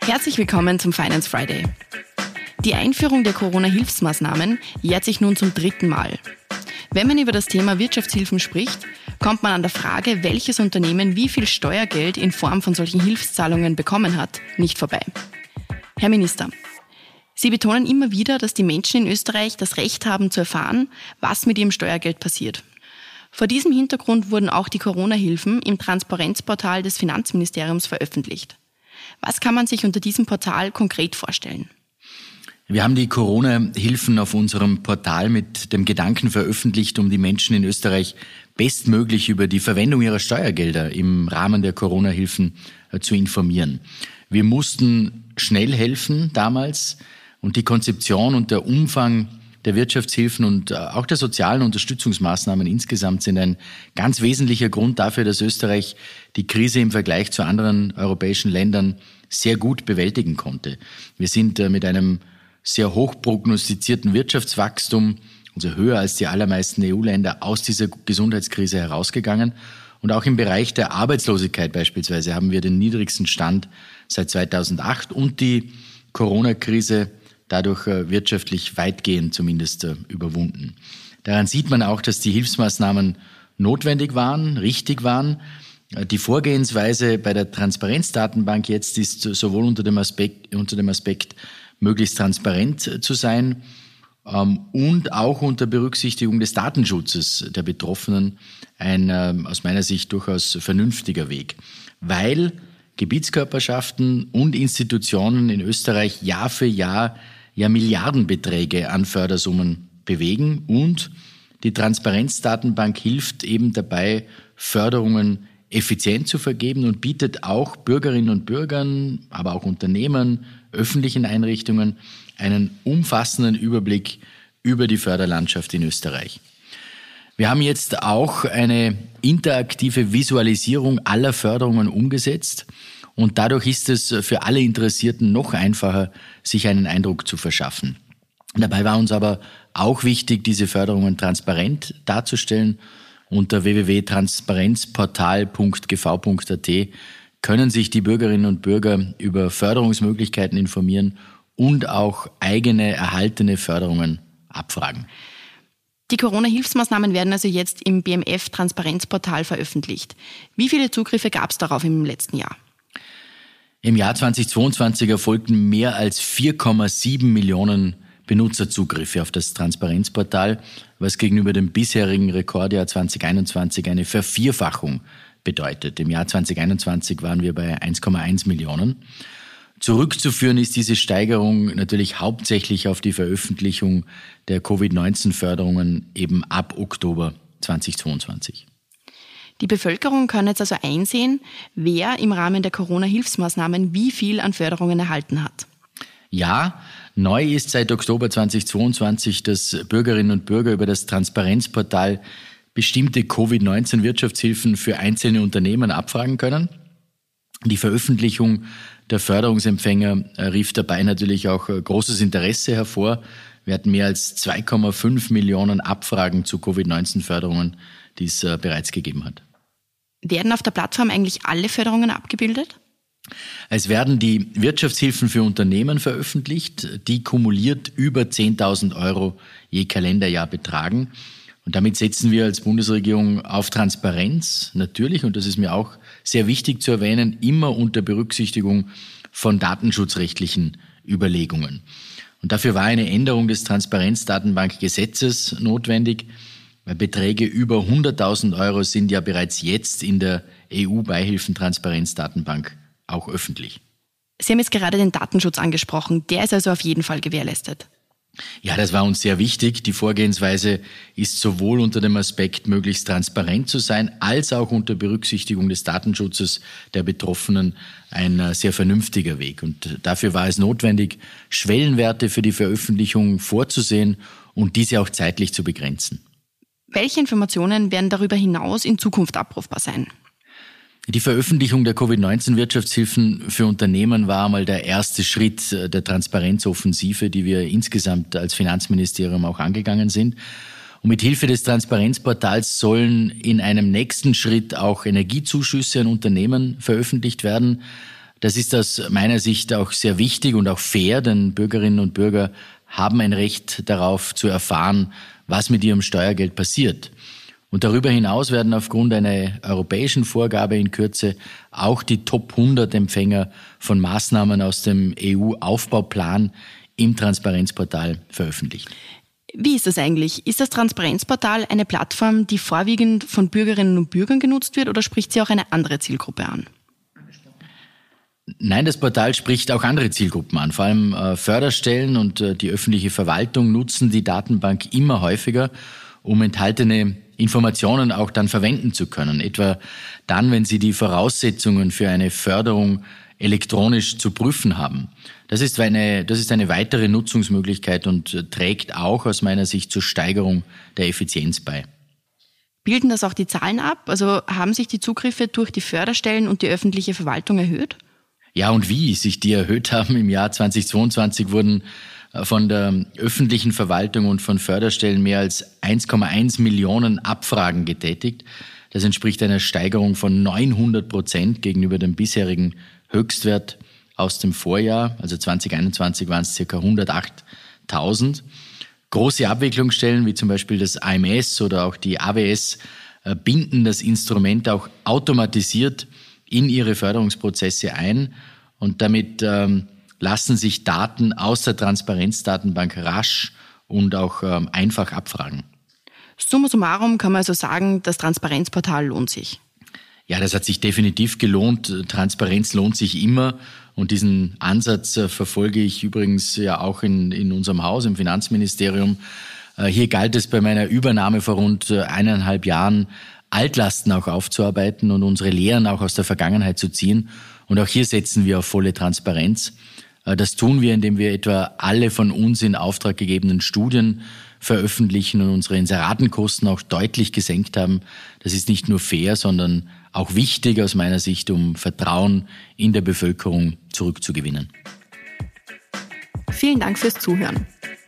Herzlich willkommen zum Finance Friday. Die Einführung der Corona-Hilfsmaßnahmen jährt sich nun zum dritten Mal. Wenn man über das Thema Wirtschaftshilfen spricht, kommt man an der Frage, welches Unternehmen wie viel Steuergeld in Form von solchen Hilfszahlungen bekommen hat, nicht vorbei. Herr Minister, Sie betonen immer wieder, dass die Menschen in Österreich das Recht haben zu erfahren, was mit ihrem Steuergeld passiert. Vor diesem Hintergrund wurden auch die Corona-Hilfen im Transparenzportal des Finanzministeriums veröffentlicht. Was kann man sich unter diesem Portal konkret vorstellen? Wir haben die Corona-Hilfen auf unserem Portal mit dem Gedanken veröffentlicht, um die Menschen in Österreich bestmöglich über die Verwendung ihrer Steuergelder im Rahmen der Corona-Hilfen äh, zu informieren. Wir mussten schnell helfen damals und die Konzeption und der Umfang der Wirtschaftshilfen und äh, auch der sozialen Unterstützungsmaßnahmen insgesamt sind ein ganz wesentlicher Grund dafür, dass Österreich die Krise im Vergleich zu anderen europäischen Ländern sehr gut bewältigen konnte. Wir sind äh, mit einem sehr hoch prognostizierten Wirtschaftswachstum, also höher als die allermeisten EU-Länder, aus dieser Gesundheitskrise herausgegangen. Und auch im Bereich der Arbeitslosigkeit beispielsweise haben wir den niedrigsten Stand seit 2008 und die Corona-Krise dadurch äh, wirtschaftlich weitgehend zumindest äh, überwunden. Daran sieht man auch, dass die Hilfsmaßnahmen notwendig waren, richtig waren. Äh, die Vorgehensweise bei der Transparenzdatenbank jetzt ist sowohl unter dem Aspekt, unter dem Aspekt möglichst transparent zu sein ähm, und auch unter Berücksichtigung des Datenschutzes der Betroffenen ein ähm, aus meiner Sicht durchaus vernünftiger Weg, weil Gebietskörperschaften und Institutionen in Österreich Jahr für Jahr ja Milliardenbeträge an Fördersummen bewegen und die Transparenzdatenbank hilft eben dabei, Förderungen effizient zu vergeben und bietet auch Bürgerinnen und Bürgern, aber auch Unternehmen, öffentlichen Einrichtungen einen umfassenden Überblick über die Förderlandschaft in Österreich. Wir haben jetzt auch eine interaktive Visualisierung aller Förderungen umgesetzt und dadurch ist es für alle Interessierten noch einfacher, sich einen Eindruck zu verschaffen. Dabei war uns aber auch wichtig, diese Förderungen transparent darzustellen. Unter www.transparenzportal.gv.at können sich die Bürgerinnen und Bürger über Förderungsmöglichkeiten informieren und auch eigene erhaltene Förderungen abfragen. Die Corona-Hilfsmaßnahmen werden also jetzt im BMF-Transparenzportal veröffentlicht. Wie viele Zugriffe gab es darauf im letzten Jahr? Im Jahr 2022 erfolgten mehr als 4,7 Millionen Benutzerzugriffe auf das Transparenzportal, was gegenüber dem bisherigen Rekordjahr 2021 eine Vervierfachung bedeutet. Im Jahr 2021 waren wir bei 1,1 Millionen. Zurückzuführen ist diese Steigerung natürlich hauptsächlich auf die Veröffentlichung der Covid-19-Förderungen eben ab Oktober 2022. Die Bevölkerung kann jetzt also einsehen, wer im Rahmen der Corona-Hilfsmaßnahmen wie viel an Förderungen erhalten hat. Ja, neu ist seit Oktober 2022, dass Bürgerinnen und Bürger über das Transparenzportal bestimmte Covid-19-Wirtschaftshilfen für einzelne Unternehmen abfragen können. Die Veröffentlichung der Förderungsempfänger rief dabei natürlich auch großes Interesse hervor. Wir hatten mehr als 2,5 Millionen Abfragen zu Covid-19-Förderungen, die es äh, bereits gegeben hat. Werden auf der Plattform eigentlich alle Förderungen abgebildet? Es werden die Wirtschaftshilfen für Unternehmen veröffentlicht, die kumuliert über 10.000 Euro je Kalenderjahr betragen. Und damit setzen wir als Bundesregierung auf Transparenz, natürlich, und das ist mir auch sehr wichtig zu erwähnen, immer unter Berücksichtigung von datenschutzrechtlichen Überlegungen. Und dafür war eine Änderung des Transparenzdatenbankgesetzes notwendig. Beträge über 100.000 Euro sind ja bereits jetzt in der EU-Beihilfentransparenzdatenbank auch öffentlich. Sie haben jetzt gerade den Datenschutz angesprochen. Der ist also auf jeden Fall gewährleistet. Ja, das war uns sehr wichtig. Die Vorgehensweise ist sowohl unter dem Aspekt, möglichst transparent zu sein, als auch unter Berücksichtigung des Datenschutzes der Betroffenen ein äh, sehr vernünftiger Weg. Und dafür war es notwendig, Schwellenwerte für die Veröffentlichung vorzusehen und diese auch zeitlich zu begrenzen. Welche Informationen werden darüber hinaus in Zukunft abrufbar sein? Die Veröffentlichung der Covid-19-Wirtschaftshilfen für Unternehmen war einmal der erste Schritt der Transparenzoffensive, die wir insgesamt als Finanzministerium auch angegangen sind. Und mit Hilfe des Transparenzportals sollen in einem nächsten Schritt auch Energiezuschüsse an Unternehmen veröffentlicht werden. Das ist aus meiner Sicht auch sehr wichtig und auch fair, denn Bürgerinnen und Bürger haben ein Recht darauf zu erfahren, was mit ihrem Steuergeld passiert. Und darüber hinaus werden aufgrund einer europäischen Vorgabe in Kürze auch die Top 100 Empfänger von Maßnahmen aus dem EU-Aufbauplan im Transparenzportal veröffentlicht. Wie ist das eigentlich? Ist das Transparenzportal eine Plattform, die vorwiegend von Bürgerinnen und Bürgern genutzt wird oder spricht sie auch eine andere Zielgruppe an? Nein, das Portal spricht auch andere Zielgruppen an. Vor allem äh, Förderstellen und äh, die öffentliche Verwaltung nutzen die Datenbank immer häufiger, um enthaltene Informationen auch dann verwenden zu können. Etwa dann, wenn sie die Voraussetzungen für eine Förderung elektronisch zu prüfen haben. Das ist eine, das ist eine weitere Nutzungsmöglichkeit und äh, trägt auch aus meiner Sicht zur Steigerung der Effizienz bei. Bilden das auch die Zahlen ab? Also haben sich die Zugriffe durch die Förderstellen und die öffentliche Verwaltung erhöht? Ja, und wie sich die erhöht haben im Jahr 2022 wurden äh, von der öffentlichen Verwaltung und von Förderstellen mehr als 1,1 Millionen Abfragen getätigt. Das entspricht einer Steigerung von 900 Prozent gegenüber dem bisherigen Höchstwert aus dem Vorjahr. Also 2021 waren es circa 108.000. Große Abwicklungsstellen wie zum Beispiel das AMS oder auch die AWS äh, binden das Instrument auch automatisiert in ihre Förderungsprozesse ein und damit ähm, lassen sich Daten aus der Transparenzdatenbank rasch und auch ähm, einfach abfragen. Summa summarum kann man also sagen, das Transparenzportal lohnt sich. Ja, das hat sich definitiv gelohnt. Transparenz lohnt sich immer. Und diesen Ansatz äh, verfolge ich übrigens ja auch in, in unserem Haus, im Finanzministerium. Äh, hier galt es bei meiner Übernahme vor rund äh, eineinhalb Jahren, Altlasten auch aufzuarbeiten und unsere Lehren auch aus der Vergangenheit zu ziehen. Und auch hier setzen wir auf volle Transparenz. Äh, das tun wir, indem wir etwa alle von uns in Auftrag gegebenen Studien veröffentlichen und unsere Inseratenkosten auch deutlich gesenkt haben. Das ist nicht nur fair, sondern auch wichtig aus meiner Sicht, um Vertrauen in der Bevölkerung zurückzugewinnen. Vielen Dank fürs Zuhören.